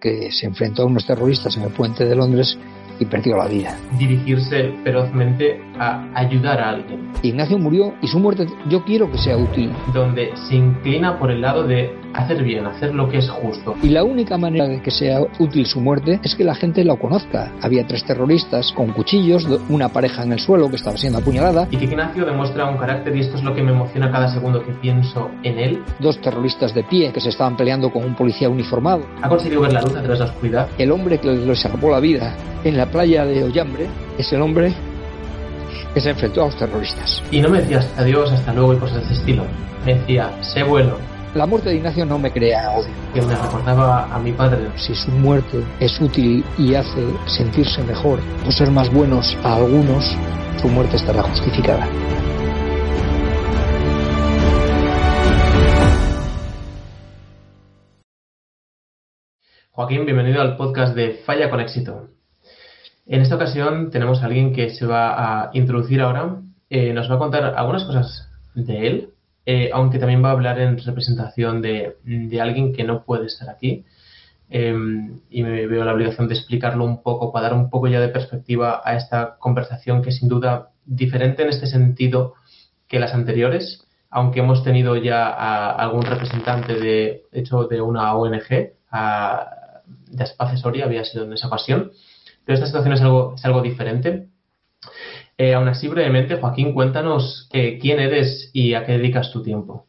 que se enfrentó a unos terroristas en el puente de Londres y perdió la vida. Dirigirse ferozmente a ayudar a alguien. Ignacio murió y su muerte yo quiero que sea útil. Donde se inclina por el lado de hacer bien, hacer lo que es justo. Y la única manera de que sea útil su muerte es que la gente lo conozca. Había tres terroristas con cuchillos, una pareja en el suelo que estaba siendo apuñalada. Y que Ignacio demuestra un carácter, y esto es lo que me emociona cada segundo que pienso en él. Dos terroristas de pie que se estaban peleando con un policía uniformado. Ha conseguido ver la luz a través de la oscuridad. El hombre que le salvó la vida en la playa de Ollambre es el hombre que se enfrentó a los terroristas. Y no me decías adiós, hasta luego y cosas de ese estilo. Me decía, sé bueno, la muerte de Ignacio no me crea odio. Que me recordaba a mi padre. Si su muerte es útil y hace sentirse mejor o ser más buenos a algunos, su muerte estará justificada. Joaquín, bienvenido al podcast de Falla con éxito. En esta ocasión tenemos a alguien que se va a introducir ahora. Eh, nos va a contar algunas cosas de él, eh, aunque también va a hablar en representación de, alguien que no puede estar aquí. Em, y me veo la obligación de explicarlo un poco, para dar un poco ya de perspectiva a esta conversación que sin duda diferente en este sentido que las anteriores, aunque hemos tenido ya a algún representante de hecho de una ONG, a, de Soria había sido en esa ocasión, pero esta situación es algo, es algo diferente eh, aún así, brevemente, Joaquín, cuéntanos eh, quién eres y a qué dedicas tu tiempo.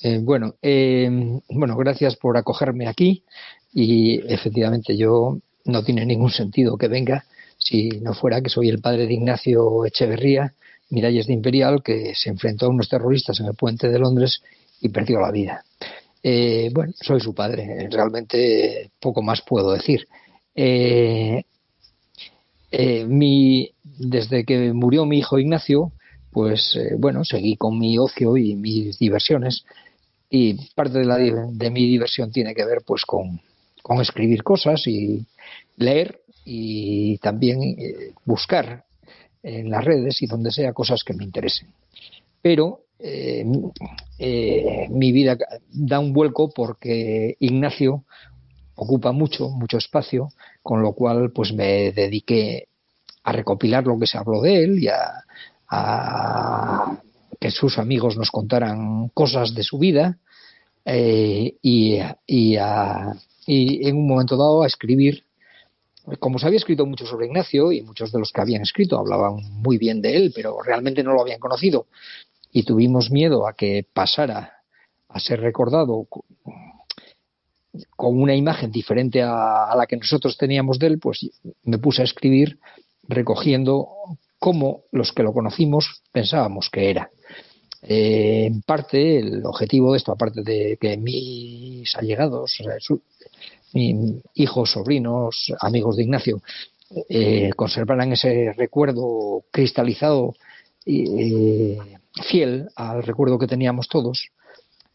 Eh, bueno, bueno, gracias por acogerme aquí y efectivamente yo no tiene ningún sentido que venga si no fuera que soy el padre de Ignacio Echeverría, Miralles de Imperial, que se enfrentó a unos terroristas en el puente de Londres y perdió la vida. Bueno, soy su padre, realmente poco más puedo decir. Eh, mi, desde que murió mi hijo Ignacio, pues eh, bueno, seguí con mi ocio y mis diversiones. Y parte de, la, de mi diversión tiene que ver pues con, con escribir cosas y leer y también eh, buscar en las redes y donde sea cosas que me interesen. Pero mi vida da un vuelco porque Ignacio ocupa mucho, mucho espacio, con lo cual pues me dediqué a recopilar lo que se habló de él y a, que sus amigos nos contaran cosas de su vida eh, y, y, y, en un momento dado a escribir. Como se había escrito mucho sobre Ignacio y muchos de los que habían escrito hablaban muy bien de él, pero realmente no lo habían conocido y tuvimos miedo a que pasara a ser recordado con una imagen diferente a, la que nosotros teníamos de él, pues me puse a escribir recogiendo cómo los que lo conocimos pensábamos que era. Eh, en parte, el objetivo de esto, aparte de que mis allegados, mis hijos, sobrinos, amigos de Ignacio, eh, conservaran ese recuerdo cristalizado eh, fiel al recuerdo que teníamos todos,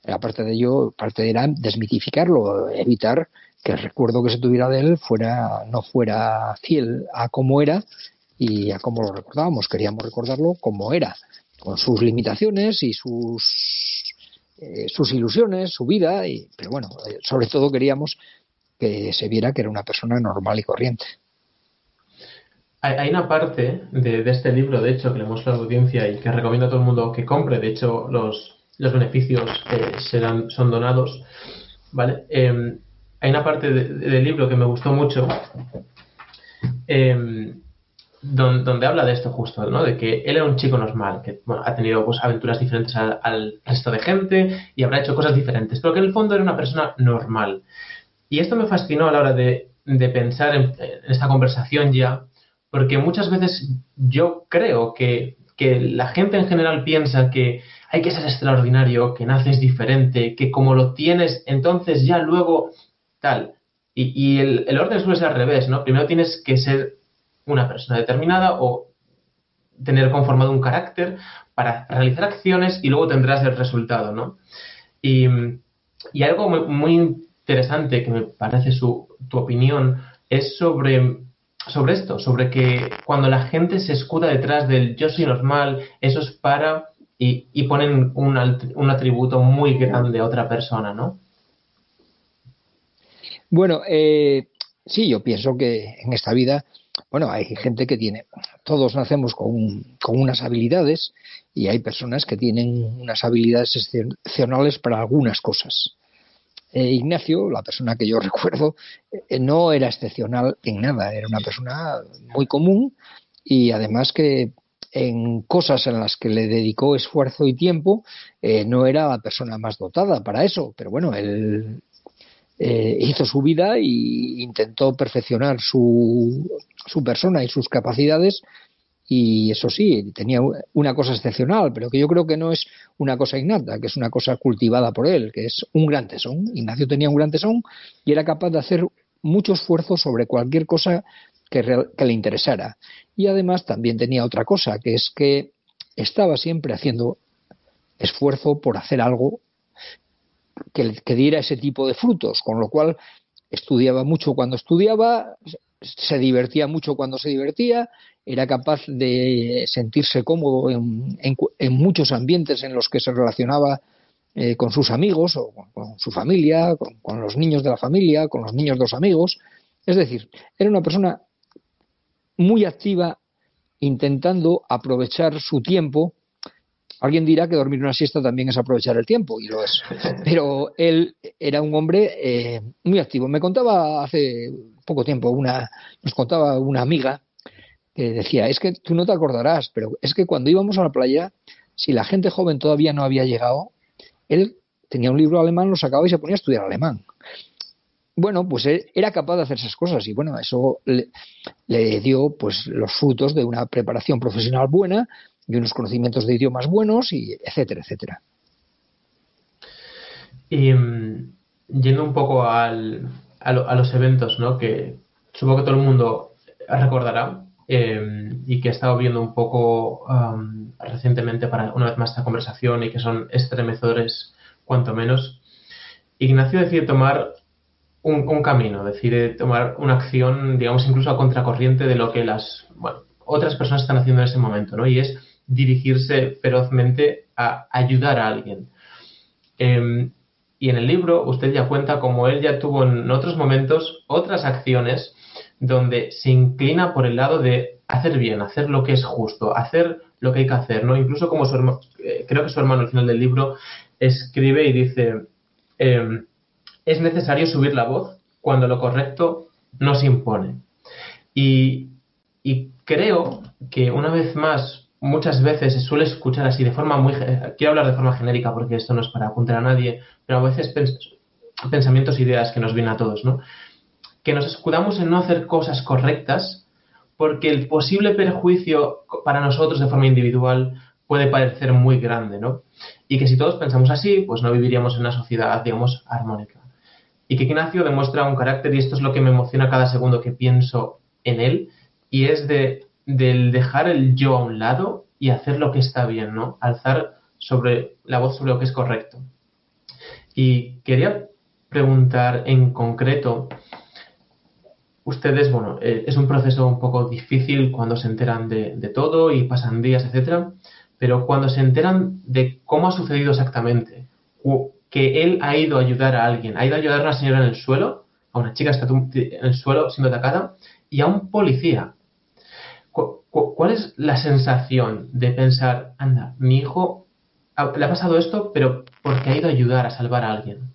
aparte de ello, parte era desmitificarlo, evitar que el recuerdo que se tuviera de él fuera no fuera fiel a cómo era y a cómo lo recordábamos. Queríamos recordarlo como era, con sus limitaciones y sus eh, sus ilusiones, su vida, y, pero bueno, eh, sobre todo queríamos que se viera que era una persona normal y corriente. Hay una parte de, este libro, de hecho, que le muestro a la audiencia y que recomiendo a todo el mundo que compre. De hecho, los, los beneficios eh, serán, son donados. ¿Vale? Em, hay una parte del libro que me gustó mucho em, donde, habla de esto justo, ¿no? De que él era un chico normal, que ha tenido pues, aventuras diferentes al, resto de gente y habrá hecho cosas diferentes, pero que en el fondo era una persona normal. Y esto me fascinó a la hora de, pensar en, esta conversación ya, porque muchas veces yo creo que, que la gente en general piensa que hay que ser extraordinario, que naces diferente, que como lo tienes, entonces ya luego tal. Y, el, orden suele ser al revés, ¿no? Primero tienes que ser una persona determinada o tener conformado un carácter para realizar acciones y luego tendrás el resultado, ¿no? Y, algo muy, interesante que me parece su, tu opinión es sobre, sobre esto, sobre que cuando la gente se escuda detrás del yo soy normal, eso es para y, y ponen un, un atributo muy grande a otra persona, ¿no? Bueno, eh, sí, yo pienso que en esta vida, bueno, hay gente que tiene, todos nacemos con, con unas habilidades y hay personas que tienen unas habilidades excepcionales para algunas cosas. Eh, Ignacio, la persona que yo recuerdo, eh, no era excepcional en nada, era una persona muy común y además que en cosas en las que le dedicó esfuerzo y tiempo, eh, no era la persona más dotada para eso, pero bueno, él hizo su vida e intentó perfeccionar su, su persona y sus capacidades y eso sí, tenía una cosa excepcional, pero que yo creo que no es una cosa innata, que es una cosa cultivada por él, que es un gran tesón. Ignacio tenía un gran tesón y era capaz de hacer mucho esfuerzo sobre cualquier cosa que, le interesara. Y además también tenía otra cosa, que es que estaba siempre haciendo esfuerzo por hacer algo que, que diera ese tipo de frutos, con lo cual estudiaba mucho cuando estudiaba, se divertía mucho cuando se divertía, era capaz de sentirse cómodo en, muchos ambientes en los que se relacionaba eh, con sus amigos o con, su familia, con, los niños de la familia, con los niños de los amigos. Es decir, era una persona muy activa intentando aprovechar su tiempo. Alguien dirá que dormir una siesta también es aprovechar el tiempo, y lo es. Pero él era un hombre eh, muy activo. Me contaba hace poco tiempo, una, nos contaba una amiga que decía, es que tú no te acordarás, pero es que cuando íbamos a la playa, si la gente joven todavía no había llegado, él tenía un libro alemán, lo sacaba y se ponía a estudiar alemán. Bueno, pues él era capaz de hacer esas cosas y bueno, eso le, le dio pues los frutos de una preparación profesional buena y unos conocimientos de idiomas buenos y etcétera, etcétera. Y mm, yendo un poco al, a, los eventos, ¿no? Que supongo que todo el mundo recordará eh, y que he estado viendo un poco recientemente para una vez más esta conversación y que son estremecedores, cuanto menos. Ignacio decide tomar un, camino, decide tomar una acción, digamos, incluso a contracorriente de lo que las otras personas están haciendo en ese momento, ¿no? Y es dirigirse ferozmente a ayudar a alguien. Em, y en el libro usted ya cuenta cómo él ya tuvo en otros momentos otras acciones donde se inclina por el lado de hacer bien, hacer lo que es justo, hacer lo que hay que hacer, ¿no? Incluso como su hermano, eh, creo que su hermano al final del libro escribe y dice, em, es necesario subir la voz cuando lo correcto no se impone. Y, y creo que una vez más muchas veces se suele escuchar así de forma muy... Quiero hablar de forma genérica porque esto no es para apuntar a nadie, pero a veces pensamientos, ideas que nos vienen a todos, ¿no? Que nos escudamos en no hacer cosas correctas porque el posible perjuicio para nosotros de forma individual puede parecer muy grande, ¿no? Y que si todos pensamos así, pues no viviríamos en una sociedad, digamos, armónica. Y que Ignacio demuestra un carácter, y esto es lo que me emociona cada segundo que pienso en él, y es de del dejar el yo a un lado y hacer lo que está bien, ¿no? Alzar sobre la voz sobre lo que es correcto. Y quería preguntar en concreto, ustedes, bueno, eh, es un proceso un poco difícil cuando se enteran de, todo y pasan días, etcétera, pero cuando se enteran de cómo ha sucedido exactamente, que él ha ido a ayudar a alguien, ha ido a ayudar a una señora en el suelo, a una chica que está en el suelo siendo atacada, y a un policía ¿Cuál es la sensación de pensar, anda, mi hijo le ha pasado esto, pero porque ha ido a ayudar a salvar a alguien?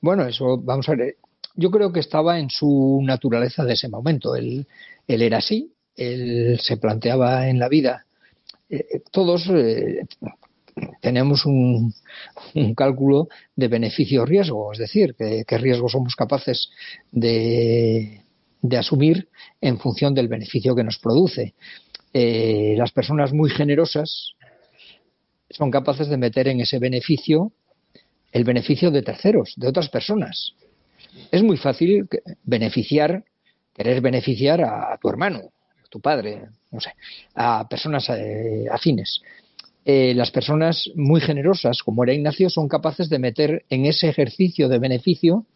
Bueno, eso, vamos a ver, yo creo que estaba en su naturaleza de ese momento. Él, él era así, él se planteaba en la vida. Eh, todos eh, tenemos un, cálculo de beneficio-riesgo, es decir, qué riesgo somos capaces de, de asumir en función del beneficio que nos produce. Eh, las personas muy generosas son capaces de meter en ese beneficio el beneficio de terceros, de otras personas. Es muy fácil beneficiar, querer beneficiar a, tu hermano, a tu padre, no sé, a personas eh, afines. Eh, las personas muy generosas, como era Ignacio, son capaces de meter en ese ejercicio de beneficio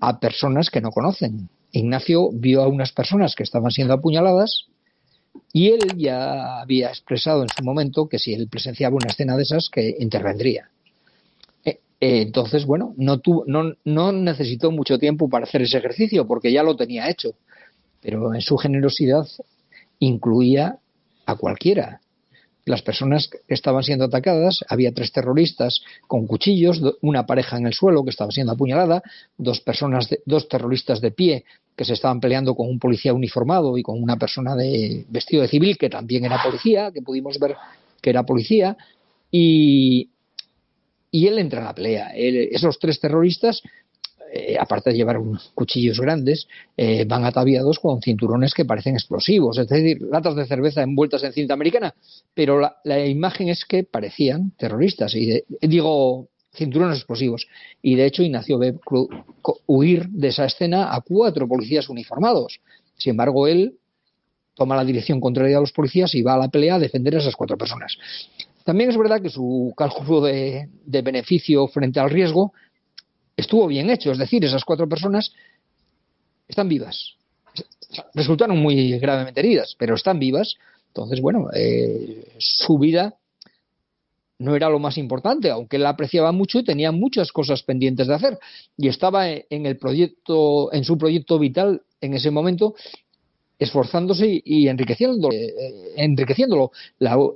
a personas que no conocen, Ignacio vio a unas personas que estaban siendo apuñaladas y él ya había expresado en su momento que si él presenciaba una escena de esas, que intervendría. Eh, Eh, entonces, bueno, no, tuvo, no, no necesitó mucho tiempo para hacer ese ejercicio porque ya lo tenía hecho. Pero en su generosidad incluía a cualquiera. Las personas que estaban siendo atacadas, había tres terroristas con cuchillos, una pareja en el suelo que estaba siendo apuñalada, dos personas, dos terroristas de pie que se estaban peleando con un policía uniformado y con una persona de vestido de civil que también era policía, que pudimos ver que era policía, y, y él entra en la pelea. esos tres terroristas, eh, aparte de llevar unos cuchillos grandes, eh, van ataviados con cinturones que parecen explosivos, es decir, latas de cerveza envueltas en cinta americana, pero la, imagen es que parecían terroristas, y digo, cinturones explosivos. Y de hecho, Ignacio ve huir de esa escena a cuatro policías uniformados. Sin embargo, él toma la dirección contraria a los policías y va a la pelea a defender a esas cuatro personas. También es verdad que su cálculo de, beneficio frente al riesgo estuvo bien hecho, es decir, esas cuatro personas están vivas. Resultaron muy gravemente heridas, pero están vivas. Entonces, bueno, eh, su vida no era lo más importante, aunque la apreciaba mucho y tenía muchas cosas pendientes de hacer. Y estaba en el proyecto, en su proyecto vital en ese momento, esforzándose y enriqueciéndolo. Eh, enriqueciéndolo.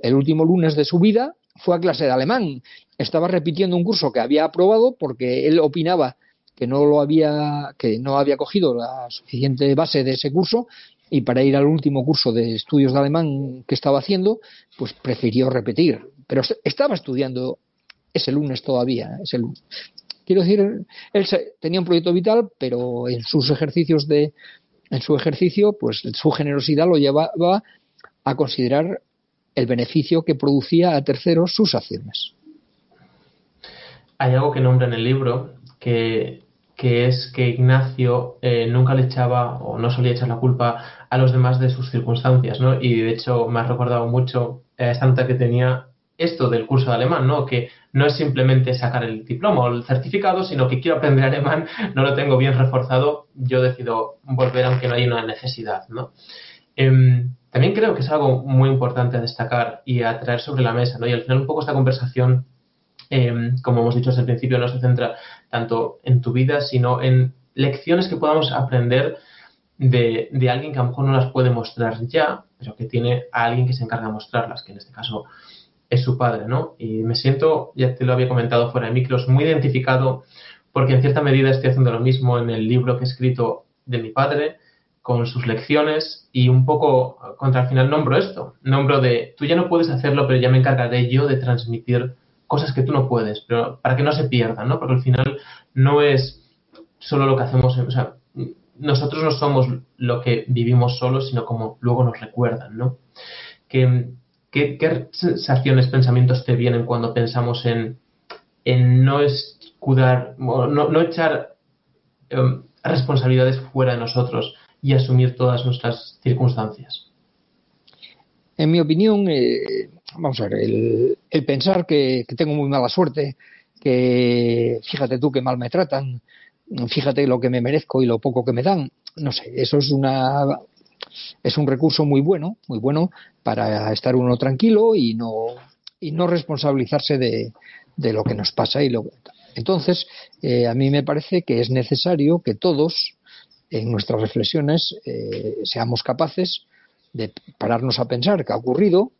el último lunes de su vida fue a clase de alemán. Estaba repitiendo un curso que había aprobado porque él opinaba que no lo había que no había cogido la suficiente base de ese curso y para ir al último curso de estudios de alemán que estaba haciendo, pues prefirió repetir. Pero estaba estudiando ese lunes todavía. Ese Quiero decir, él tenía un proyecto vital, pero en sus ejercicios de, en su ejercicio, pues su generosidad lo llevaba a considerar el beneficio que producía a terceros sus acciones. Hay algo que nombra en el libro que, es que Ignacio eh, nunca le echaba o no solía echar la culpa a los demás de sus circunstancias, ¿no? Y de hecho me ha recordado mucho esta nota que tenía esto del curso de alemán, ¿no? Que no es simplemente sacar el diploma o el certificado, sino que quiero aprender alemán, no lo tengo bien reforzado, yo decido volver aunque no haya una necesidad, ¿no? Em, también creo que es algo muy importante a destacar y a traer sobre la mesa, ¿no? Y al final un poco esta conversación, em, como hemos dicho desde el principio, no se centra tanto en tu vida, sino en lecciones que podamos aprender de, de, alguien que a lo mejor no las puede mostrar ya, pero que tiene a alguien que se encarga de mostrarlas, que en este caso es su padre, ¿no? Y me siento, ya te lo había comentado fuera de micros, muy identificado porque en cierta medida estoy haciendo lo mismo en el libro que he escrito de mi padre, con sus lecciones y un poco contra el final nombro esto, nombro de tú ya no puedes hacerlo, pero ya me encargaré yo de transmitir cosas que tú no puedes, pero para que no se pierdan, ¿no? Porque al final no es solo lo que hacemos, o sea, nosotros no somos lo que vivimos solos, sino como luego nos recuerdan, ¿no? ¿Qué, sensaciones, pensamientos te vienen cuando pensamos en, no escudar, no, echar em, responsabilidades fuera de nosotros y asumir todas nuestras circunstancias? En mi opinión, eh, vamos a ver, el, pensar que, tengo muy mala suerte, que fíjate tú qué mal me tratan, fíjate lo que me merezco y lo poco que me dan, no sé, eso es una es un recurso muy bueno, muy bueno para estar uno tranquilo y no, y no responsabilizarse de, de lo que nos pasa y lo entonces eh, a mí me parece que es necesario que todos en nuestras reflexiones eh, seamos capaces de pararnos a pensar qué ha ocurrido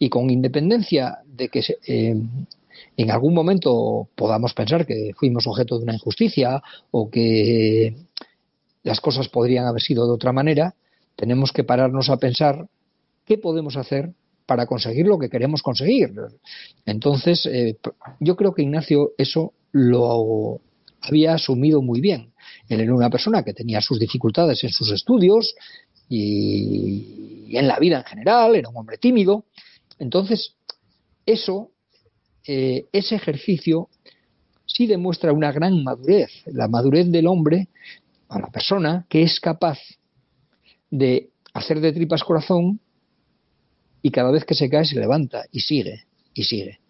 y con independencia de que eh, en algún momento podamos pensar que fuimos objeto de una injusticia o que las cosas podrían haber sido de otra manera, tenemos que pararnos a pensar qué podemos hacer para conseguir lo que queremos conseguir. Entonces, eh, yo creo que Ignacio eso lo había asumido muy bien. Él era una persona que tenía sus dificultades en sus estudios y, en la vida en general, era un hombre tímido. Entonces, eso, eh, ese ejercicio sí demuestra una gran madurez, la madurez del hombre, a la persona que es capaz de hacer de tripas corazón y cada vez que se cae se levanta y sigue y sigue.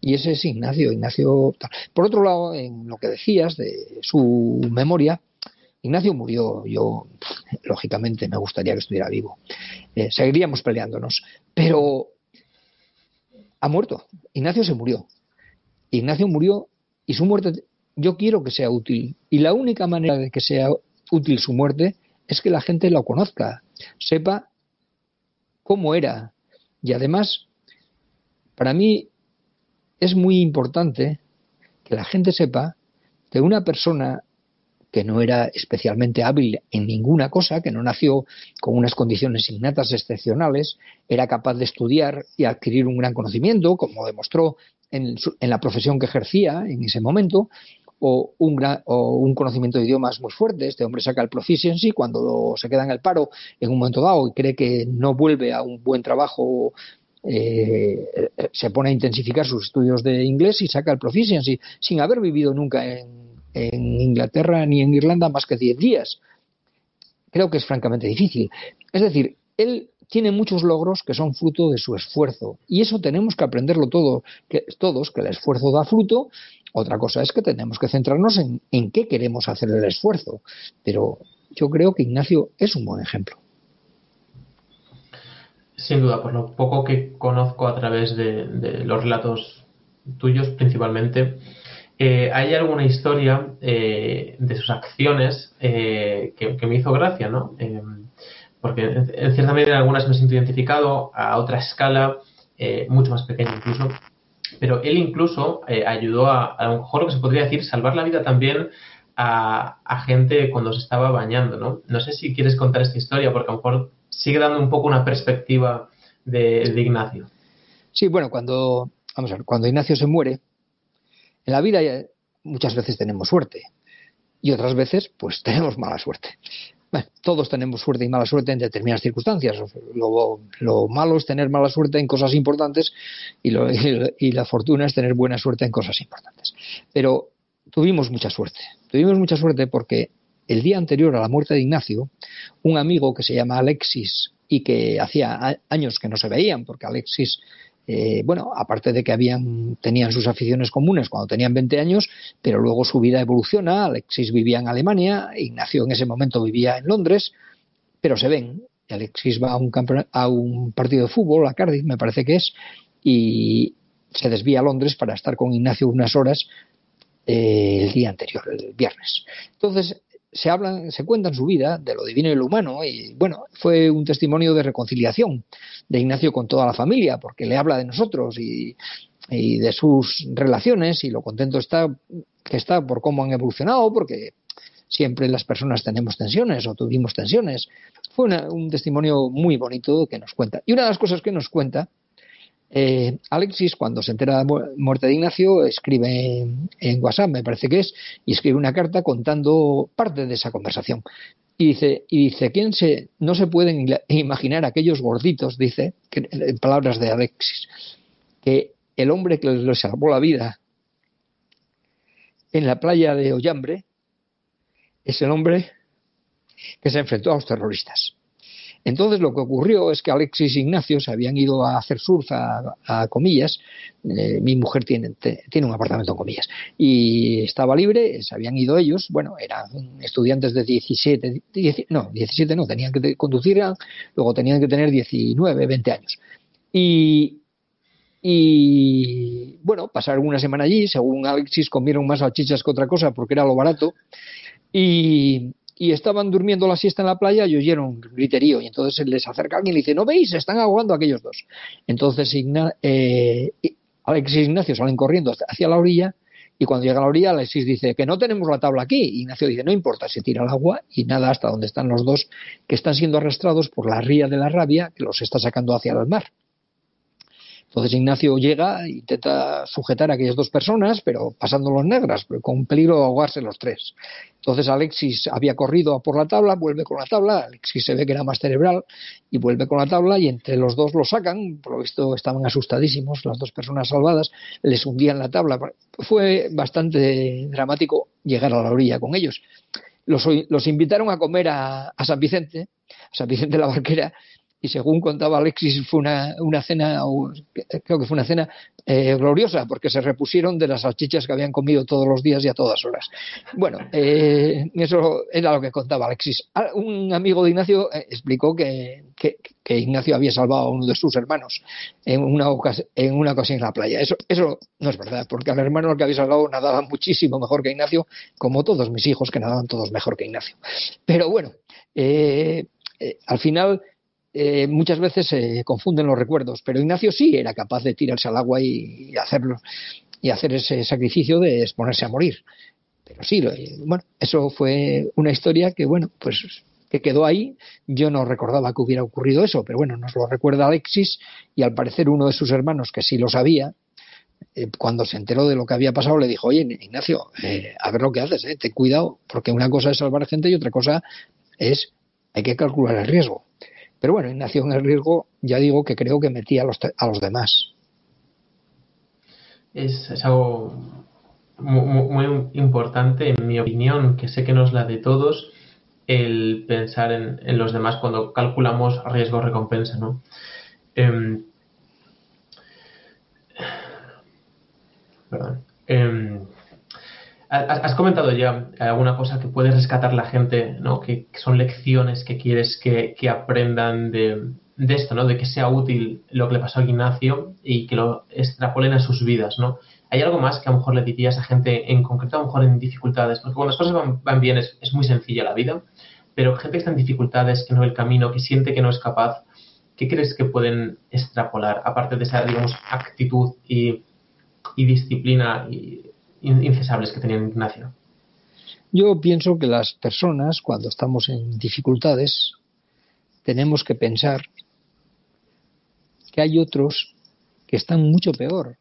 Y ese es Ignacio, Ignacio. Por otro lado, en lo que decías de su memoria, Ignacio murió. Yo, lógicamente, me gustaría que estuviera vivo. Eh, seguiríamos peleándonos. Pero ha muerto. Ignacio se murió. Ignacio murió y su muerte yo quiero que sea útil. Y la única manera de que sea útil su muerte es que la gente lo conozca, sepa cómo era. Y además, para mí es muy importante que la gente sepa que una persona que no era especialmente hábil en ninguna cosa, que no nació con unas condiciones innatas excepcionales, era capaz de estudiar y adquirir un gran conocimiento, como demostró en, la profesión que ejercía en ese momento, o un, o un conocimiento de idiomas muy fuerte. Este hombre saca el proficiency cuando se queda en el paro en un momento dado y cree que no vuelve a un buen trabajo eh, se pone a intensificar sus estudios de inglés y saca el proficiency sin haber vivido nunca en, Inglaterra ni en Irlanda más que 10 días. Creo que es francamente difícil. Es decir, él tiene muchos logros que son fruto de su esfuerzo y eso tenemos que aprenderlo todo, todos, que el esfuerzo da fruto. Otra cosa es que tenemos que centrarnos en, en qué queremos hacer el esfuerzo. Pero yo creo que Ignacio es un buen ejemplo. Sin duda, por lo poco que conozco a través de, los relatos tuyos principalmente, eh, ¿hay alguna historia eh, de sus acciones eh, que, me hizo gracia, ¿no? porque en, cierta medida algunas me siento identificado a otra escala, mucho más pequeña incluso, pero él incluso ayudó a, a lo mejor lo que se podría decir, salvar la vida también a, a, gente cuando se estaba bañando, ¿no? No sé si quieres contar esta historia, porque a lo mejor sigue dando un poco una perspectiva de, Ignacio. Sí, bueno, cuando, vamos a ver, cuando Ignacio se muere, en la vida muchas veces tenemos suerte y otras veces pues tenemos mala suerte. Bueno, todos tenemos suerte y mala suerte en determinadas circunstancias. Lo, malo es tener mala suerte en cosas importantes y, y, la fortuna es tener buena suerte en cosas importantes. Pero tuvimos mucha suerte. Tuvimos mucha suerte porque el día anterior a la muerte de Ignacio, un amigo que se llama Alexis y que hacía años que no se veían, porque Alexis, eh, bueno, aparte de que habían, tenían sus aficiones comunes cuando tenían 20 años, pero luego su vida evoluciona, Alexis vivía en Alemania, Ignacio en ese momento vivía en Londres, pero se ven. Alexis va a un, a un partido de fútbol, a Cardiff me parece que es, y se desvía a Londres para estar con Ignacio unas horas eh, el día anterior, el viernes. Entonces, se hablan, se cuentan su vida de lo divino y lo humano y bueno, fue un testimonio de reconciliación de Ignacio con toda la familia porque le habla de nosotros y, y de sus relaciones y lo contento está que está por cómo han evolucionado porque siempre las personas tenemos tensiones o tuvimos tensiones. Fue un testimonio muy bonito que nos cuenta. Y una de las cosas que nos cuenta eh, Alexis, cuando se entera de la muerte de Ignacio, escribe en, WhatsApp, me parece que es, y escribe una carta contando parte de esa conversación. Y dice, y dice, ¿quién se, no se pueden imaginar aquellos gorditos, dice, en palabras de Alexis, que el hombre que les salvó la vida en la playa de Ollambre es el hombre que se enfrentó a los terroristas. Entonces lo que ocurrió es que Alexis y Ignacio se habían ido a hacer surf a, comillas. Eh, mi mujer tiene, tiene un apartamento en comillas y estaba libre, se habían ido ellos. Bueno, eran estudiantes de 17, no, 17 no, tenían que conducir, luego tenían que tener 19, 20 años. Y, y bueno, pasaron una semana allí, según Alexis comieron más salchichas que otra cosa porque era lo barato. Y, y estaban durmiendo la siesta en la playa y oyeron griterío. Y entonces les acerca alguien y le dice, ¿no veis? Se están ahogando aquellos dos. Entonces eh, Alexis y Ignacio salen corriendo hacia la orilla y cuando llega a la orilla Alexis dice que no tenemos la tabla aquí. Ignacio dice, no importa, se tira al agua y nada hasta donde están los dos que están siendo arrastrados por la ría de la rabia que los está sacando hacia el mar. Entonces Ignacio llega e intenta sujetar a aquellas dos personas, pero pasando los negras, con peligro de ahogarse los tres. Entonces Alexis había corrido por la tabla, vuelve con la tabla, Alexis se ve que era más cerebral y vuelve con la tabla y entre los dos lo sacan, por lo visto estaban asustadísimos, las dos personas salvadas, les hundían la tabla. Fue bastante dramático llegar a la orilla con ellos. Los, invitaron a comer a, a San Vicente, a San Vicente la Barquera, y según contaba Alexis fue una, una cena, creo que fue una cena eh, gloriosa porque se repusieron de las salchichas que habían comido todos los días y a todas horas. Bueno, eh, eso era lo que contaba Alexis. Ah, un amigo de Ignacio eh, explicó que, que, Ignacio había salvado a uno de sus hermanos en una, en una ocasión en la playa. Eso, eso no es verdad, porque al hermano que había salvado nadaba muchísimo mejor que Ignacio, como todos mis hijos que nadaban todos mejor que Ignacio. Pero bueno, al final eh, muchas veces se confunden los recuerdos, pero Ignacio sí era capaz de tirarse al agua y, hacerlo y hacer ese sacrificio de exponerse a morir. Pero sí, bueno, eso fue una historia que bueno, pues que quedó ahí. Yo no recordaba que hubiera ocurrido eso, pero bueno, nos lo recuerda Alexis y al parecer uno de sus hermanos que sí lo sabía, eh, cuando se enteró de lo que había pasado, le dijo, oye, Ignacio, eh, a ver lo que haces, ten cuidado, porque una cosa es salvar gente y otra cosa es, hay que calcular el riesgo. Pero bueno, Ignacio en el riesgo, ya digo que creo que metía a los, a los demás. Es, algo muy, importante, en mi opinión, que sé que no es la de todos, el pensar en, los demás cuando calculamos riesgo-recompensa, ¿no? Em, perdón. Em, Has comentado ya alguna cosa que puede rescatar la gente, ¿no? Que, son lecciones que quieres que, aprendan de, esto, ¿no? De que sea útil lo que le pasó a Ignacio y que lo extrapolen a sus vidas, ¿no? ¿Hay algo más que a lo mejor le dirías a gente en concreto, a lo mejor en dificultades? Porque cuando las cosas van, bien es, muy sencilla la vida, pero gente que está en dificultades, que no ve el camino, que siente que no es capaz, ¿qué crees que pueden extrapolar, aparte de esa, digamos, actitud y, y disciplina y incesables que tenía Ignacio? Yo pienso que las personas, cuando estamos en dificultades, tenemos que pensar que hay otros que están mucho peor.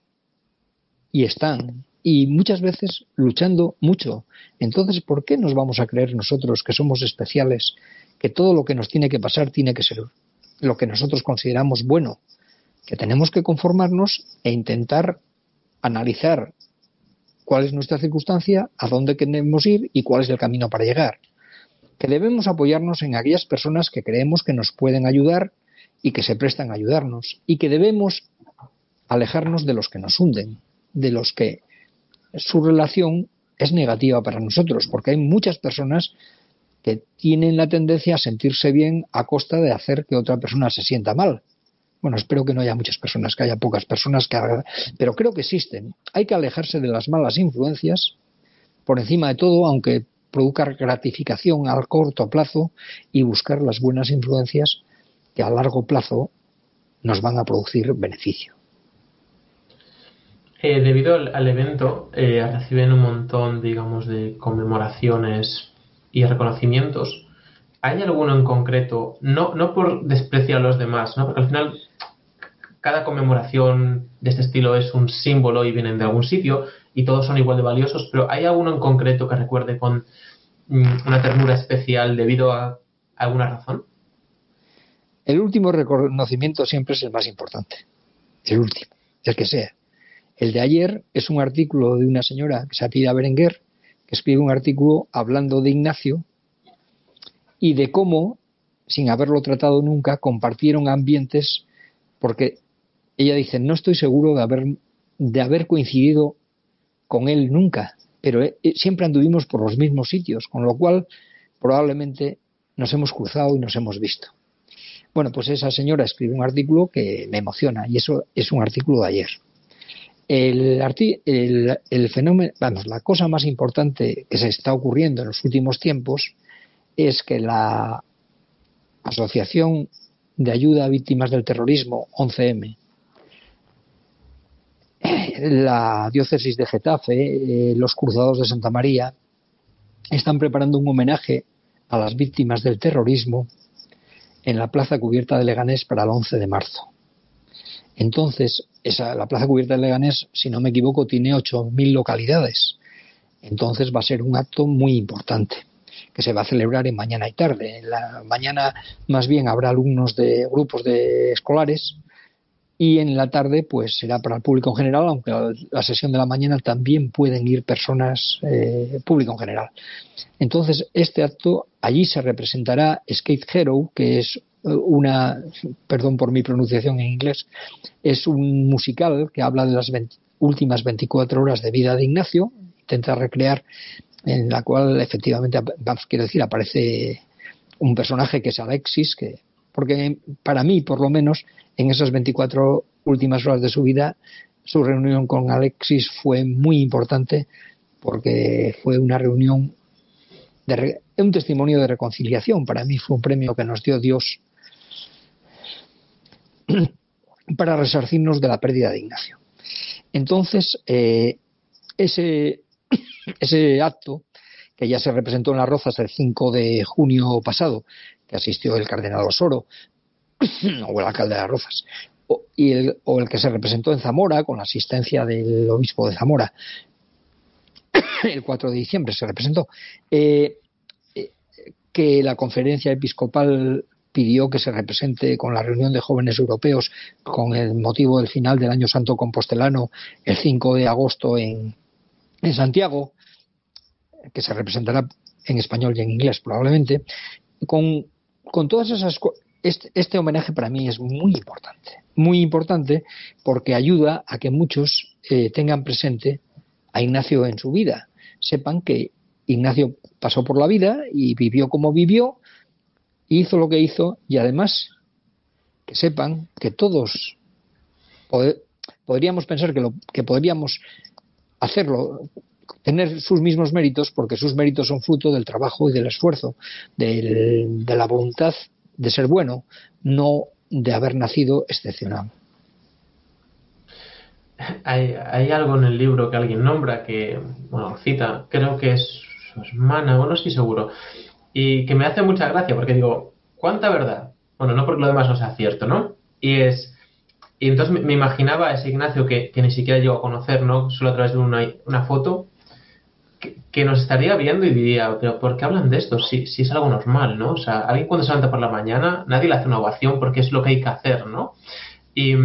Y están. Y muchas veces luchando mucho. Entonces, ¿por qué nos vamos a creer nosotros que somos especiales? Que todo lo que nos tiene que pasar tiene que ser lo que nosotros consideramos bueno. Que tenemos que conformarnos e intentar analizar cuál es nuestra circunstancia, a dónde queremos ir y cuál es el camino para llegar. Que debemos apoyarnos en aquellas personas que creemos que nos pueden ayudar y que se prestan a ayudarnos. Y que debemos alejarnos de los que nos hunden, de los que su relación es negativa para nosotros, porque hay muchas personas que tienen la tendencia a sentirse bien a costa de hacer que otra persona se sienta mal. Bueno, espero que no haya muchas personas, que haya pocas personas, que pero creo que existen. Hay que alejarse de las malas influencias, por encima de todo, aunque produzca gratificación al corto plazo, y buscar las buenas influencias que a largo plazo nos van a producir beneficio. Eh, debido al, evento, eh, reciben un montón, digamos, de conmemoraciones y reconocimientos. ¿Hay alguno en concreto, no, no por despreciar a los demás, ¿no? porque al final cada conmemoración de este estilo es un símbolo y vienen de algún sitio y todos son igual de valiosos, pero ¿hay alguno en concreto que recuerde con mm, una ternura especial debido a alguna razón? El último reconocimiento siempre es el más importante. El último, el que sea. El de ayer es un artículo de una señora que se apida Berenguer, que escribe un artículo hablando de Ignacio y de cómo, sin haberlo tratado nunca, compartieron ambientes, porque ella dice, no estoy seguro de haber, de haber coincidido con él nunca, pero eh, eh, siempre anduvimos por los mismos sitios, con lo cual probablemente nos hemos cruzado y nos hemos visto. Bueno, pues esa señora escribe un artículo que me emociona y eso es un artículo de ayer. El, el, el, fenómeno, vamos, la cosa más importante que se está ocurriendo en los últimos tiempos es que la Asociación de Ayuda a Víctimas del Terrorismo, 11M, la diócesis de Getafe, eh, los cruzados de Santa María, están preparando un homenaje a las víctimas del terrorismo en la plaza cubierta de Leganés para el 11 de marzo. Entonces, esa, la plaza cubierta de Leganés, si no me equivoco, tiene 8.000 localidades. Entonces va a ser un acto muy importante que se va a celebrar en mañana y tarde. En la mañana más bien habrá alumnos de grupos de escolares y en la tarde pues será para el público en general, aunque la sesión de la mañana también pueden ir personas, eh, público en general. Entonces, este acto, allí se representará Skate Hero, que es una, perdón por mi pronunciación en inglés, es un musical que habla de las últimas 24 horas de vida de Ignacio, intenta recrear en la cual efectivamente, quiero decir, aparece un personaje que es Alexis, que porque para mí, por lo menos, en esas 24 últimas horas de su vida, su reunión con Alexis fue muy importante porque fue una reunión de un testimonio de reconciliación. Para mí fue un premio que nos dio Dios para resarcirnos de la pérdida de Ignacio. Entonces, eh, ese, ese acto que ya se representó en Las Rozas el 5 de junio pasado, que asistió el cardenal Osoro, o el alcalde de Las Rozas, o, el, o el que se representó en Zamora con la asistencia del obispo de Zamora, el 4 de diciembre se representó, eh, eh, que la conferencia episcopal pidió que se represente con la reunión de jóvenes europeos con el motivo del final del año santo compostelano el 5 de agosto en, en Santiago, que se representará en español y en inglés probablemente, con, con todas esas este, este, homenaje para mí es muy importante, muy importante porque ayuda a que muchos eh, tengan presente a Ignacio en su vida, sepan que Ignacio pasó por la vida y vivió como vivió hizo lo que hizo y además que sepan que todos podríamos pensar que, lo, que podríamos hacerlo, tener sus mismos méritos, porque sus méritos son fruto del trabajo y del esfuerzo, de la voluntad de ser bueno, no de haber nacido excepcional. Hay, hay, algo en el libro que alguien nombra que, bueno, cita, creo que es su hermana, bueno, no estoy seguro, y que me hace mucha gracia porque digo, ¿cuánta verdad? Bueno, no porque lo demás no sea cierto, ¿no? Y es. Y entonces me, imaginaba a ese Ignacio que, ni siquiera llegó a conocer, ¿no? Solo a través de una foto, que, nos estaría viendo y diría, pero ¿por qué hablan de esto? Si, si es algo normal, ¿no? O sea, alguien cuando se levanta por la mañana, nadie le hace una ovación porque es lo que hay que hacer, ¿no? Y,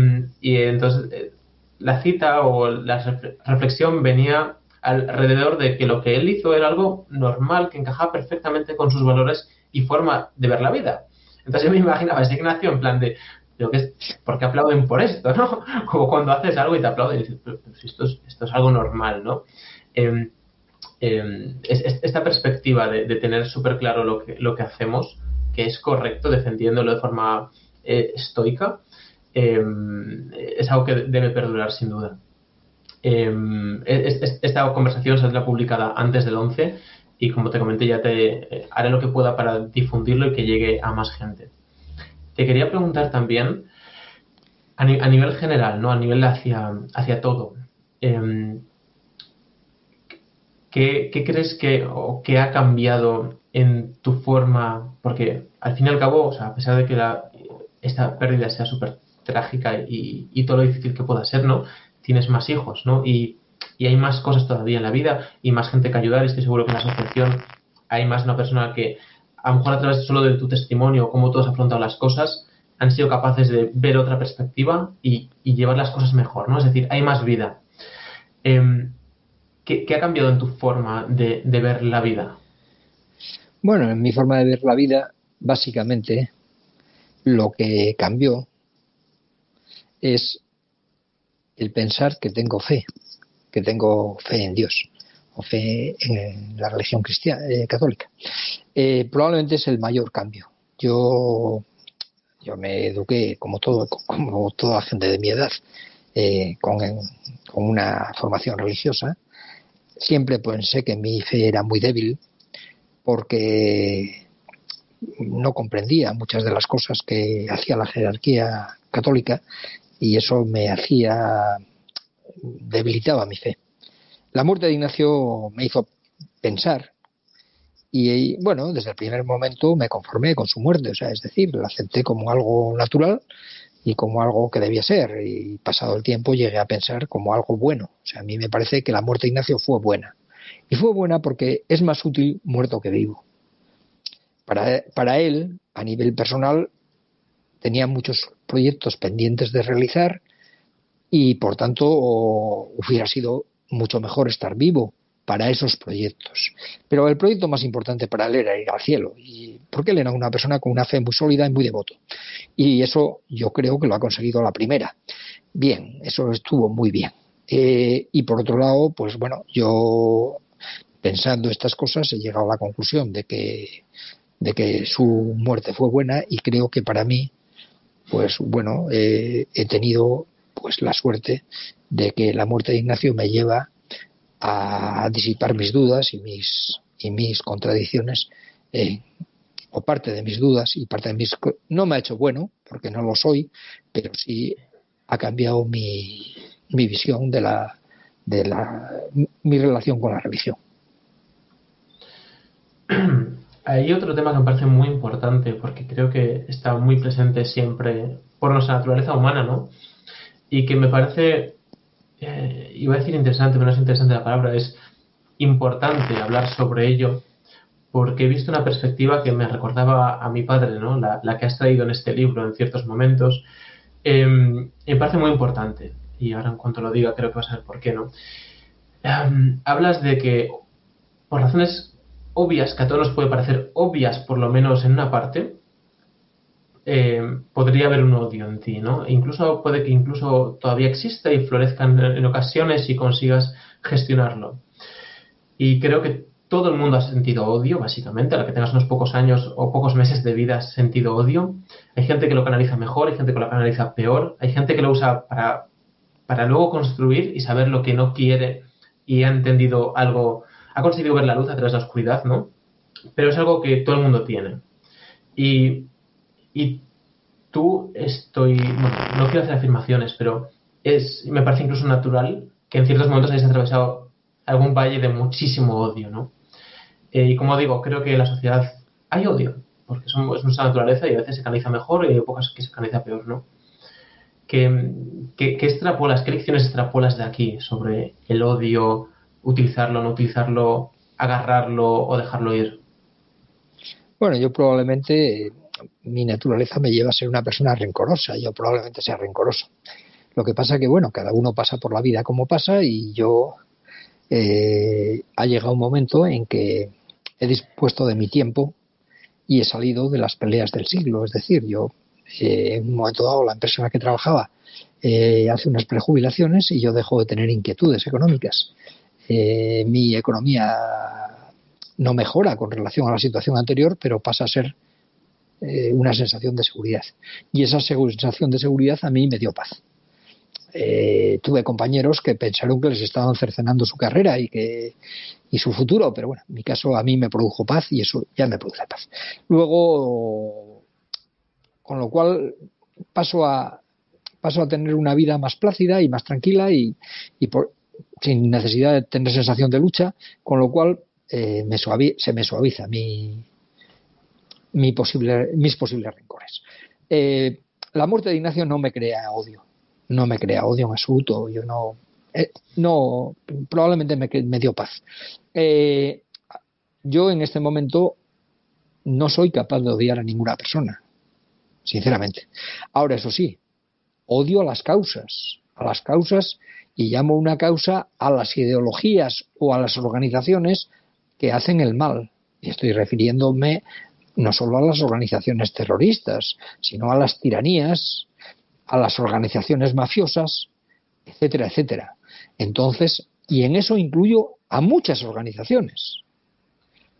y entonces eh, la cita o la reflexión venía alrededor de que lo que él hizo era algo normal, que encajaba perfectamente con sus valores y forma de ver la vida. Entonces yo me imaginaba esa Ignacio en plan de, pero que ¿por qué aplauden por esto? ¿no? Como cuando haces algo y te aplauden y dices, pero, esto, es, esto es algo normal, ¿no? Em, esta perspectiva de, tener súper claro lo que, lo que hacemos, que es correcto, defendiéndolo de forma eh, estoica, em, es algo que debe perdurar sin duda. Em, esta conversación saldrá publicada antes del 11 y como te comenté ya te eh, haré lo que pueda para difundirlo y que llegue a más gente. Te quería preguntar también a, nivel general, ¿no? a nivel hacia, hacia todo. ¿Qué, crees que, o qué ha cambiado en tu forma? Porque al fin y al cabo, o sea, a pesar de que esta pérdida sea súper trágica y, y, todo lo difícil que pueda ser, ¿no? tienes más hijos, ¿no? Y, hay más cosas todavía en la vida y más gente que ayudar. Estoy seguro que en la asociación hay más una persona que, a lo mejor a través solo de tu testimonio, cómo tú has afrontado las cosas, han sido capaces de ver otra perspectiva y, llevar las cosas mejor, ¿no? Es decir, hay más vida. Em, ¿qué, ha cambiado en tu forma de, ver la vida? Bueno, en mi forma de ver la vida, básicamente, lo que cambió es el pensar que tengo fe, que tengo fe en Dios o fe en la religión cristiana eh, católica. Eh, probablemente es el mayor cambio. Yo yo me eduqué como todo como toda gente de mi edad eh, con, con, una formación religiosa. Siempre pensé que mi fe era muy débil porque no comprendía muchas de las cosas que hacía la jerarquía católica y eso me hacía, debilitaba mi fe. La muerte de Ignacio me hizo pensar y bueno, desde el primer momento me conformé con su muerte, o sea, es decir, la acepté como algo natural y como algo que debía ser y pasado el tiempo llegué a pensar como algo bueno. O sea, a mí me parece que la muerte de Ignacio fue buena. Y fue buena porque es más útil muerto que vivo. Para, para él, a nivel personal, tenía muchos proyectos pendientes de realizar y por tanto hubiera sido mucho mejor estar vivo para esos proyectos. Pero el proyecto más importante para él era ir al cielo, y porque él era una persona con una fe muy sólida y muy devoto. Y eso yo creo que lo ha conseguido la primera. Bien, eso estuvo muy bien. Eh, y por otro lado, pues bueno, yo pensando estas cosas he llegado a la conclusión de que, de que su muerte fue buena y creo que para mí, pues bueno, eh, he tenido pues la suerte de que la muerte de Ignacio me lleva a disipar mis dudas y mis, y mis contradicciones, eh, o parte de mis dudas y parte de mis... No me ha hecho bueno, porque no lo soy, pero sí ha cambiado mi, mi visión de la, de la, mi relación con la religión. Hay otro tema que me parece muy importante porque creo que está muy presente siempre por nuestra naturaleza humana, ¿no? Y que me parece eh, iba a decir interesante, pero no es interesante la palabra, es importante hablar sobre ello porque he visto una perspectiva que me recordaba a mi padre, ¿no? la, que has traído en este libro en ciertos momentos. Em, me parece muy importante y ahora en cuanto lo diga creo que vas a ver por qué no. Em, hablas de que por razones obvias, que a todos nos puede parecer obvias por lo menos en una parte, eh, podría haber un odio en ti, ¿no? incluso puede que incluso todavía exista y florezca en, ocasiones y consigas gestionarlo. Y creo que todo el mundo ha sentido odio, básicamente, a la que tengas unos pocos años o pocos meses de vida has sentido odio. Hay gente que lo canaliza mejor, hay gente que lo canaliza peor, hay gente que lo usa para, para luego construir y saber lo que no quiere y ha entendido algo, ha conseguido ver la luz a través de la oscuridad, ¿no? Pero es algo que todo el mundo tiene. Y y tú estoy, bueno, no quiero hacer afirmaciones, pero es, me parece incluso natural que en ciertos momentos hayas atravesado algún valle de muchísimo odio, ¿no? Eh, y como digo, creo que en la sociedad hay odio, porque es nuestra naturaleza y a veces se canaliza mejor y hay pocas que se canaliza peor, ¿no? ¿Qué, qué, extrapolas, qué lecciones extrapolas de aquí sobre el odio, utilizarlo, no utilizarlo, agarrarlo o dejarlo ir? Bueno, yo probablemente mi naturaleza me lleva a ser una persona rencorosa, yo probablemente sea rencoroso. Lo que pasa que, bueno, cada uno pasa por la vida como pasa y yo eh, ha llegado un momento en que he dispuesto de mi tiempo y he salido de las peleas del siglo. Es decir, yo eh, en un momento dado la empresa en la que trabajaba eh, hace unas prejubilaciones y yo dejo de tener inquietudes económicas. mi economía no mejora con relación a la situación anterior, pero pasa a ser eh, una sensación de seguridad. Y esa sensación de seguridad a mí me dio paz. Eh, tuve compañeros que pensaron que les estaban cercenando su carrera y que y su futuro, pero bueno, en mi caso a mí me produjo paz y eso ya me produce paz. Luego, con lo cual paso a paso a tener una vida más plácida y más tranquila y, por, sin necesidad de tener sensación de lucha, con lo cual eh, me se me suaviza mi, mi posible, mis posibles rencores. Eh, la muerte de Ignacio no me crea odio, no me crea odio en absoluto, yo no, eh, no probablemente me, dio paz. Eh, yo en este momento no soy capaz de odiar a ninguna persona, sinceramente. Ahora, eso sí, odio a las causas, a las causas y llamo una causa a las ideologías o a las organizaciones que hacen el mal. Y estoy refiriéndome no solo a las organizaciones terroristas, sino a las tiranías, a las organizaciones mafiosas, etcétera, etcétera. Entonces, y en eso incluyo a muchas organizaciones.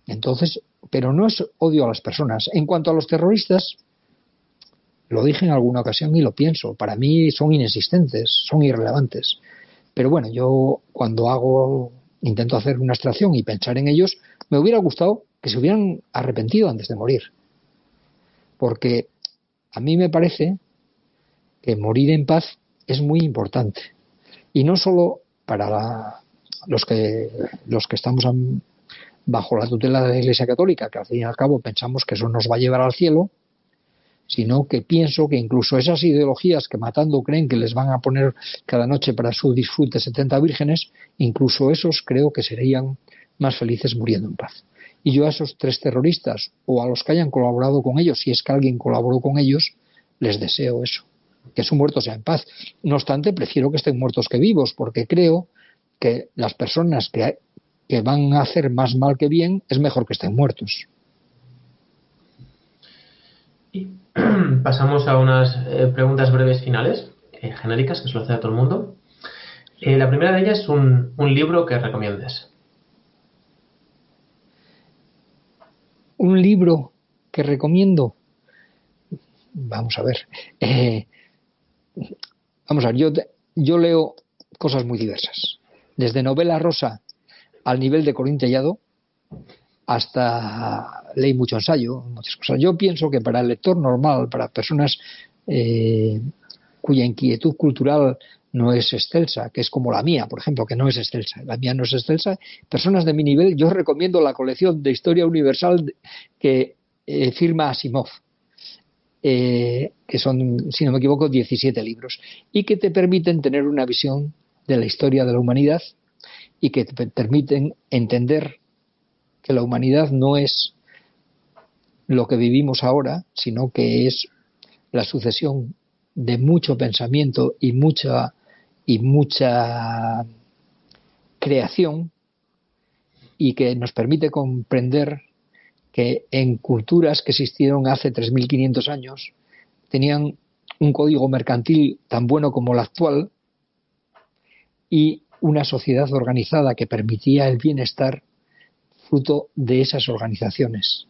Entonces, pero no es odio a las personas. En cuanto a los terroristas, lo dije en alguna ocasión y lo pienso, para mí son inexistentes, son irrelevantes. Pero bueno, yo cuando hago, intento hacer una extracción y pensar en ellos, me hubiera gustado que se hubieran arrepentido antes de morir. Porque a mí me parece que morir en paz es muy importante. Y no solo para los, que, los que estamos bajo la tutela de la Iglesia Católica, que al fin y al cabo pensamos que eso nos va a llevar al cielo, sino que pienso que incluso esas ideologías que matando creen que les van a poner cada noche para su disfrute 70 vírgenes, incluso esos creo que serían más felices muriendo en paz. Y yo a esos tres terroristas o a los que hayan colaborado con ellos, si es que alguien colaboró con ellos, les deseo eso, que su muerto sea en paz. No obstante, prefiero que estén muertos que vivos, porque creo que las personas que que van a hacer más mal que bien, es mejor que estén muertos. Y pasamos a unas eh, preguntas breves finales, eh, genéricas, que suele hacer a todo el mundo. Eh, la primera de ellas es un, libro que recomiendes. Un libro que recomiendo. Vamos a ver. vamos a ver, yo, yo leo cosas muy diversas. Desde novela rosa al nivel de Corintellado hasta leí mucho ensayo, muchas cosas. Yo pienso que para el lector normal, para personas eh, cuya inquietud cultural no es excelsa, que es como la mía, por ejemplo, que no es excelsa, la mía no es excelsa, personas de mi nivel, yo recomiendo la colección de historia universal que eh, firma Asimov, eh, que son, si no me equivoco, 17 libros, y que te permiten tener una visión de la historia de la humanidad y que te permiten entender que la humanidad no es lo que vivimos ahora, sino que es la sucesión de mucho pensamiento y mucha y mucha creación y que nos permite comprender que en culturas que existieron hace 3.500 años tenían un código mercantil tan bueno como el actual y una sociedad organizada que permitía el bienestar fruto de esas organizaciones.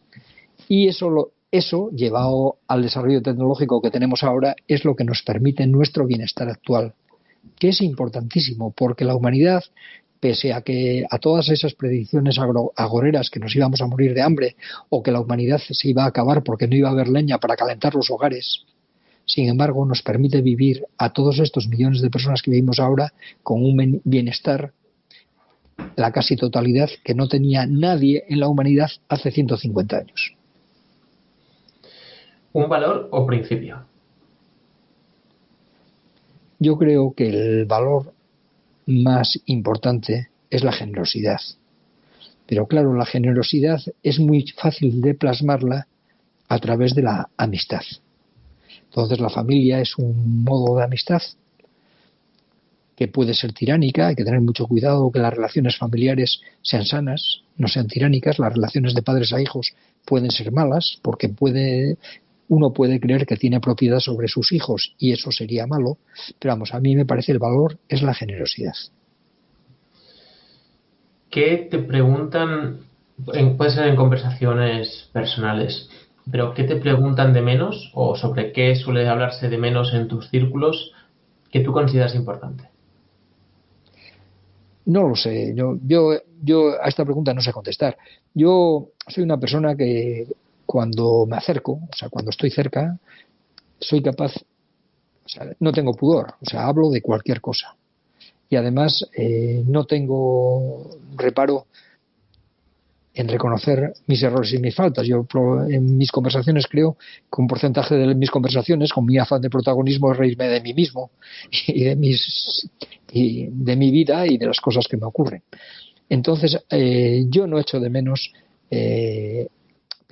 Y eso, eso, llevado al desarrollo tecnológico que tenemos ahora, es lo que nos permite nuestro bienestar actual, que es importantísimo, porque la humanidad, pese a que a todas esas predicciones agoreras que nos íbamos a morir de hambre, o que la humanidad se iba a acabar porque no iba a haber leña para calentar los hogares, sin embargo, nos permite vivir a todos estos millones de personas que vivimos ahora con un bienestar, la casi totalidad que no tenía nadie en la humanidad hace 150 años. ¿Un valor o principio? Yo creo que el valor más importante es la generosidad. Pero claro, la generosidad es muy fácil de plasmarla a través de la amistad. Entonces la familia es un modo de amistad que puede ser tiránica, hay que tener mucho cuidado que las relaciones familiares sean sanas, no sean tiránicas, las relaciones de padres a hijos pueden ser malas porque puede uno puede creer que tiene propiedad sobre sus hijos y eso sería malo, pero vamos, a mí me parece el valor es la generosidad. ¿Qué te preguntan, puede ser en conversaciones personales, pero ¿qué te preguntan de menos o sobre qué suele hablarse de menos en tus círculos que tú consideras importante? No lo sé. Yo, yo, yo a esta pregunta no sé contestar. Yo soy una persona que cuando me acerco, o sea, cuando estoy cerca, soy capaz, o sea, no tengo pudor, o sea, hablo de cualquier cosa. Y además eh, no tengo reparo en reconocer mis errores y mis faltas. Yo en mis conversaciones creo que un porcentaje de mis conversaciones, con mi afán de protagonismo, es reírme de mí mismo y de, mis, y de mi vida y de las cosas que me ocurren. Entonces, eh, yo no echo de menos, eh,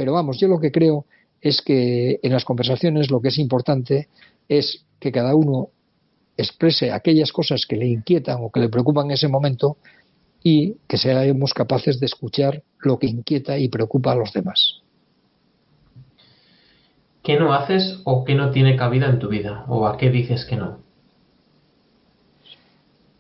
pero vamos, yo lo que creo es que en las conversaciones lo que es importante es que cada uno exprese aquellas cosas que le inquietan o que le preocupan en ese momento y que seamos capaces de escuchar lo que inquieta y preocupa a los demás. ¿Qué no haces o qué no tiene cabida en tu vida? ¿O a qué dices que no?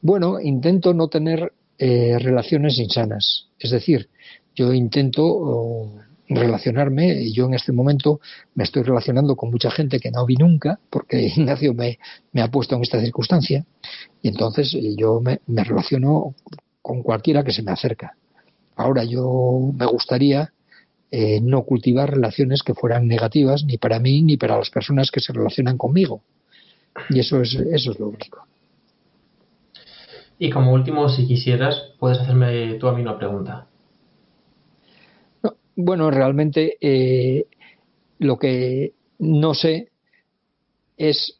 Bueno, intento no tener eh, relaciones insanas. Es decir, yo intento relacionarme, y yo en este momento me estoy relacionando con mucha gente que no vi nunca, porque Ignacio me, ha puesto en esta circunstancia, y entonces eh, yo me relaciono con cualquiera que se me acerca. Ahora yo me gustaría eh, no cultivar relaciones que fueran negativas ni para mí ni para las personas que se relacionan conmigo. Y eso es, eso es lo único. Y como último, si quisieras, puedes hacerme tú a mí una pregunta. Bueno, realmente eh, lo que no sé es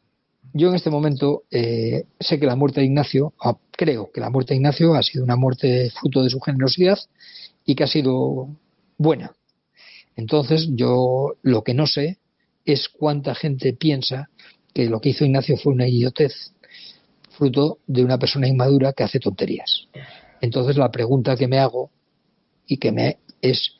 yo en este momento eh, sé que la muerte de Ignacio, ah, creo que la muerte de Ignacio ha sido una muerte fruto de su generosidad y que ha sido buena. Entonces yo lo que no sé es cuánta gente piensa que lo que hizo Ignacio fue una idiotez, fruto de una persona inmadura que hace tonterías. Entonces la pregunta que me hago y que me es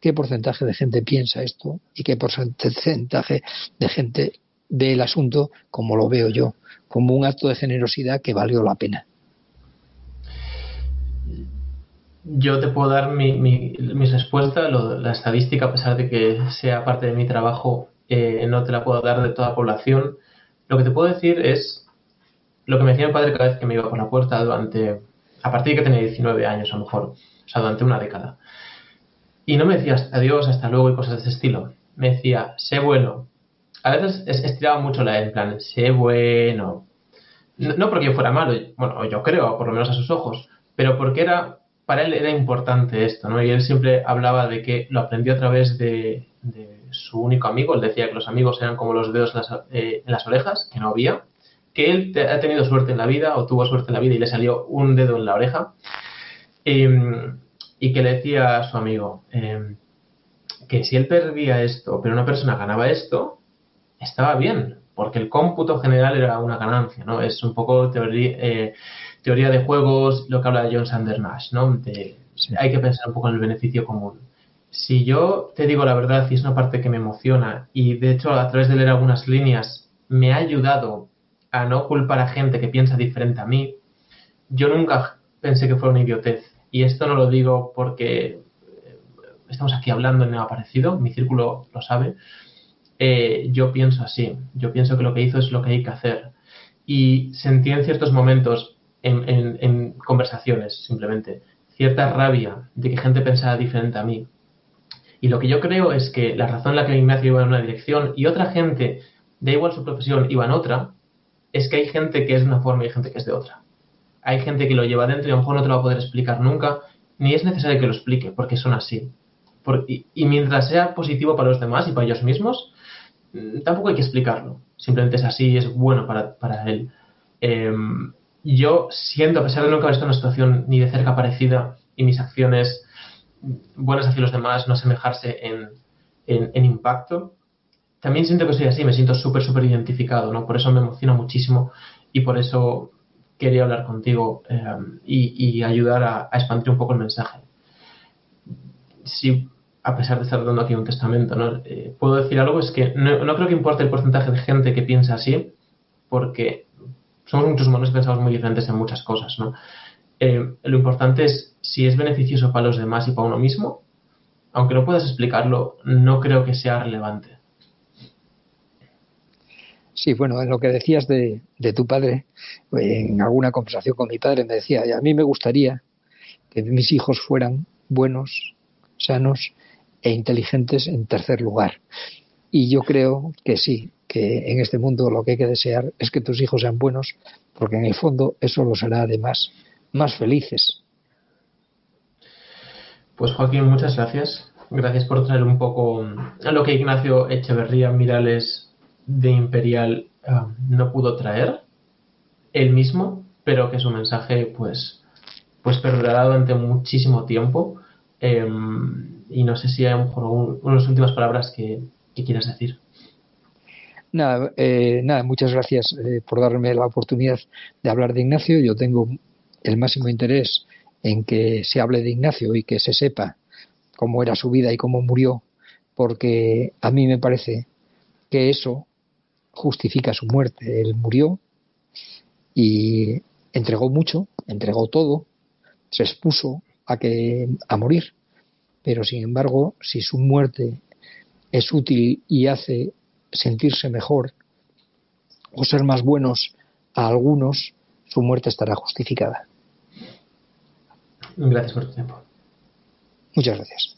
qué porcentaje de gente piensa esto y qué porcentaje de gente ve el asunto como lo veo yo, como un acto de generosidad que valió la pena. Yo te puedo dar mi, respuesta, la estadística, a pesar de que sea parte de mi trabajo, eh, no te la puedo dar de toda la población. Lo que te puedo decir es lo que me decía mi padre cada vez que me iba por la puerta durante, a partir de que tenía 19 años a lo mejor, o sea, durante una década. Y no me decía adiós, hasta luego y cosas de ese estilo. Me decía, sé bueno. A veces estiraba mucho la en plan, sé bueno. No, porque yo fuera malo, bueno, yo creo, por lo menos a sus ojos, pero porque era, para él era importante esto, ¿no? Y él siempre hablaba de que lo aprendió a través de, su único amigo. Él decía que los amigos eran como los dedos en las, eh, orejas, que no había que él ha tenido suerte en la vida o tuvo suerte en la vida y le salió un dedo en la oreja em, y que le decía a su amigo em, que si él perdía esto pero una persona ganaba esto estaba bien porque el cómputo general era una ganancia no es un poco teoría, eh, teoría de juegos lo que habla John Sanders Nash no hay que pensar un poco en el beneficio común. Si yo te digo la verdad y es una parte que me emociona y de hecho a través de leer algunas líneas me ha ayudado a no culpar a gente que piensa diferente a mí, yo nunca pensé que fuera una idiotez. Y esto no lo digo porque eh, estamos aquí hablando en el aparecido, mi círculo lo sabe. Eh, yo pienso así, yo pienso que lo que hizo es lo que hay que hacer. Y sentí en ciertos momentos, en, conversaciones simplemente, cierta rabia de que gente pensara diferente a mí. Y lo que yo creo es que la razón en la que Ignacio iba en una dirección y otra gente, da igual su profesión, iba en otra, es que hay gente que es de una forma y gente que es de otra. Hay gente que lo lleva dentro y a lo mejor no te lo va a poder explicar nunca, ni es necesario que lo explique, porque son así. y, mientras sea positivo para los demás y para ellos mismos, mm, tampoco hay que explicarlo. Simplemente es así y es bueno para, él. Em, yo siento, a pesar de nunca haber estado en una situación ni de cerca parecida y mis acciones buenas hacia los demás no asemejarse en, en impacto, también siento que soy así, me siento súper, súper identificado, ¿no? Por eso me emociona muchísimo y por eso quería hablar contigo eh, y, ayudar a, expandir un poco el mensaje. Si, a pesar de estar dando aquí un testamento, ¿no? Eh, puedo decir algo, es que no, creo que importe el porcentaje de gente que piensa así, porque somos muchos humanos y pensamos muy diferentes en muchas cosas. Eh, lo importante es si es beneficioso para los demás y para uno mismo, aunque no puedas explicarlo, no creo que sea relevante. Sí, bueno, en lo que decías de, tu padre, en alguna conversación con mi padre me decía, a mí me gustaría que mis hijos fueran buenos, sanos e inteligentes en tercer lugar. Y yo creo que sí, que en este mundo lo que hay que desear es que tus hijos sean buenos, porque en el fondo eso los hará además más felices. Pues Joaquín, muchas gracias. Gracias por traer un poco a lo que Ignacio Echeverría Mirales de Imperial ah, no pudo traer él mismo, pero que su mensaje pues, pues perdurará durante muchísimo tiempo. Em, y no sé si hay mejor unas últimas palabras que, quieras decir. Nada, eh, nada muchas gracias eh, por darme la oportunidad de hablar de Ignacio. Yo tengo el máximo interés en que se hable de Ignacio y que se sepa cómo era su vida y cómo murió, porque a mí me parece que eso justifica su muerte. Él murió y entregó mucho, entregó todo, se expuso a que a morir. Pero sin embargo, si su muerte es útil y hace sentirse mejor o ser más buenos a algunos, su muerte estará justificada. Gracias por tu tiempo. Muchas gracias.